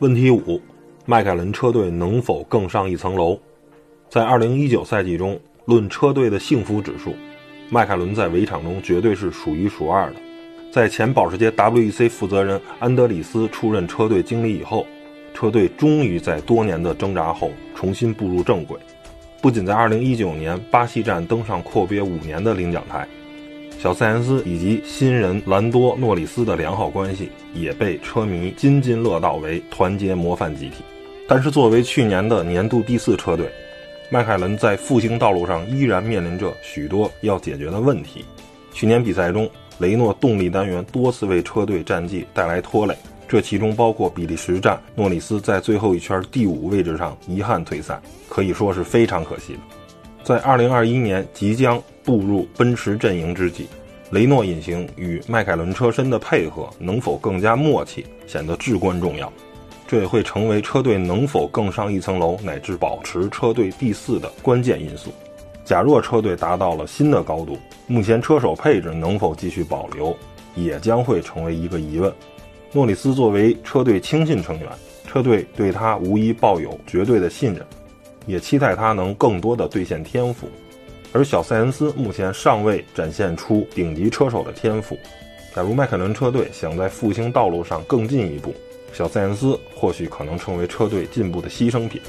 问题五：迈凯伦车队能否更上一层楼？在2019赛季中，论车队的幸福指数，迈凯伦在围场中绝对是数一数二的。在前保时捷 WEC 负责人安德里斯出任车队经理以后，车队终于在多年的挣扎后重新步入正轨。不仅在2019年巴西站登上阔别五年的领奖台，小塞恩斯以及新人兰多诺里斯的良好关系也被车迷津津乐道为团结模范集体。但是，作为去年的年度第四车队，迈凯伦在复兴道路上依然面临着许多要解决的问题。去年比赛中，雷诺动力单元多次为车队战绩带来拖累，这其中包括比利时站诺里斯在最后一圈第五位置上遗憾退赛，可以说是非常可惜的。在2021年即将步入奔驰阵营之际，雷诺引擎与迈凯伦车身的配合能否更加默契，显得至关重要。这也会成为车队能否更上一层楼，乃至保持车队第四的关键因素。假若车队达到了新的高度，目前车手配置能否继续保留，也将会成为一个疑问。诺里斯作为车队亲信成员，车队对他无疑抱有绝对的信任，也期待他能更多的兑现天赋。而小塞恩斯目前尚未展现出顶级车手的天赋。假如迈凯伦车队想在复兴道路上更进一步，小塞恩斯或许可能成为车队进步的牺牲品。